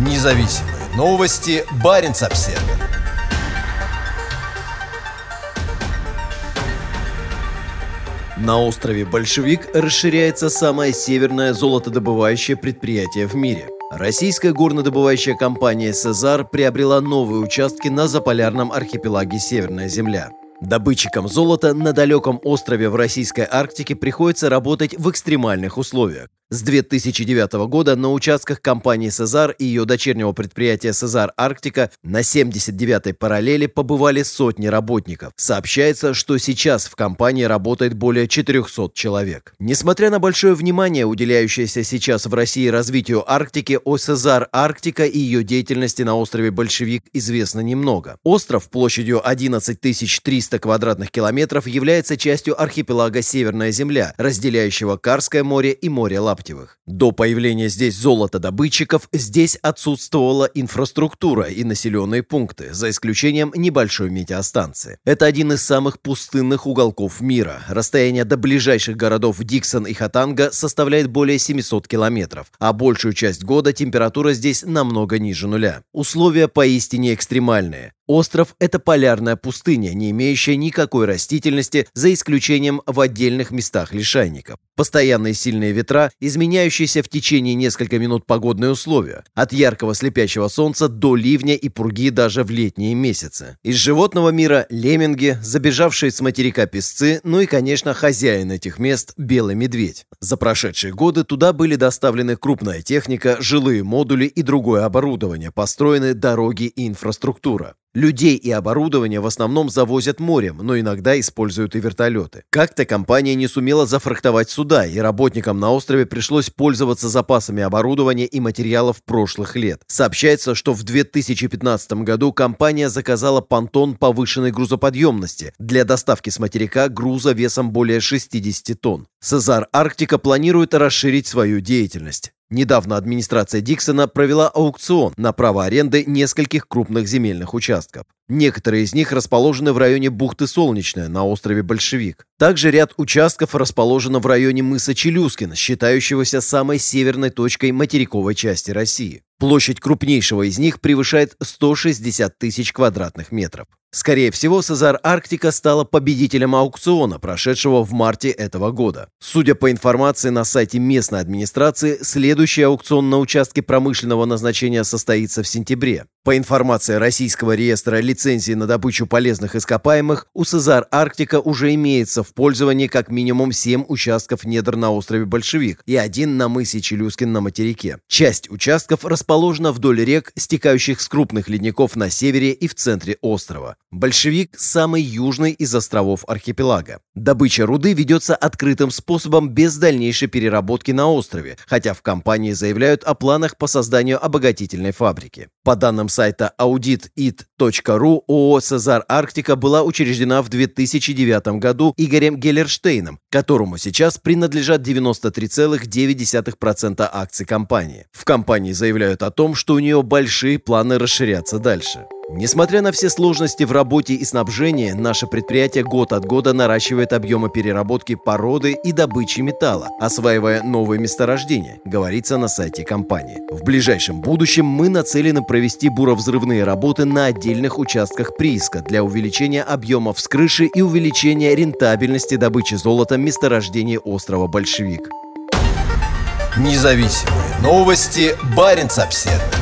Независимые новости. Барин обсерва На острове Большевик расширяется самое северное золотодобывающее предприятие в мире. Российская горнодобывающая компания «Сезар» приобрела новые участки на заполярном архипелаге Северная Земля. Добытчикам золота на далеком острове в российской Арктике приходится работать в экстремальных условиях. С 2009 года на участках компании «Сезар» и ее дочернего предприятия «Сезар Арктика» на 79-й параллели побывали сотни работников. Сообщается, что сейчас в компании работает более 400 человек. Несмотря на большое внимание, уделяющееся сейчас в России развитию Арктики, о «Сезар Арктика» и ее деятельности на острове Большевик известно немного. Остров площадью 11 300 квадратных километров является частью архипелага Северная Земля, разделяющего Карское море и море Лап Лаптевых. До появления здесь золотодобытчиков здесь отсутствовала инфраструктура и населенные пункты, за исключением небольшой метеостанции. Это один из самых пустынных уголков мира. Расстояние до ближайших городов Диксон и Хатанга составляет более 700 километров, а большую часть года температура здесь намного ниже нуля. Условия поистине экстремальные. Остров – это полярная пустыня, не имеющая никакой растительности, за исключением в отдельных местах лишайников. Постоянные сильные ветра, изменяющиеся в течение нескольких минут погодные условия, от яркого слепящего солнца до ливня и пурги даже в летние месяцы. Из животного мира – лемминги, забежавшие с материка песцы, ну и, конечно, хозяин этих мест – белый медведь. За прошедшие годы туда были доставлены крупная техника, жилые модули и другое оборудование, построены дороги и инфраструктура. Людей и оборудование в основном завозят морем, но иногда используют и вертолеты. Как-то компания не сумела зафрахтовать суда, и работникам на острове пришлось пользоваться запасами оборудования и материалов прошлых лет. Сообщается, что в 2015 году компания заказала понтон повышенной грузоподъемности для доставки с материка груза весом более 60 тонн. Сезар Арктика планирует расширить свою деятельность. Недавно администрация Диксона провела аукцион на право аренды нескольких крупных земельных участков. Некоторые из них расположены в районе бухты Солнечная на острове Большевик. Также ряд участков расположено в районе мыса Челюскин, считающегося самой северной точкой материковой части России. Площадь крупнейшего из них превышает 160 тысяч квадратных метров. Скорее всего, Сезар Арктика стала победителем аукциона, прошедшего в марте этого года. Судя по информации на сайте местной администрации, следующий аукцион на участке промышленного назначения состоится в сентябре. По информации Российского реестра лицензий на добычу полезных ископаемых, у Сезар Арктика уже имеется в пользовании как минимум 7 участков недр на острове Большевик и один на мысе Челюскин на материке. Часть участков расположена вдоль рек, стекающих с крупных ледников на севере и в центре острова. Большевик – самый южный из островов архипелага. Добыча руды ведется открытым способом без дальнейшей переработки на острове, хотя в компании заявляют о планах по созданию обогатительной фабрики. По данным сайта auditit.ru, ООО «Сезар Арктика» была учреждена в 2009 году Игорем Геллерштейном, которому сейчас принадлежат 93,9% акций компании. В компании заявляют о том, что у нее большие планы расширяться дальше. Несмотря на все сложности в работе и снабжении, наше предприятие год от года наращивает объемы переработки породы и добычи металла, осваивая новые месторождения, говорится на сайте компании. В ближайшем будущем мы нацелены провести буровзрывные работы на отдельных участках прииска для увеличения объемов с крыши и увеличения рентабельности добычи золота месторождений острова Большевик. Независимые новости. Барин обседный.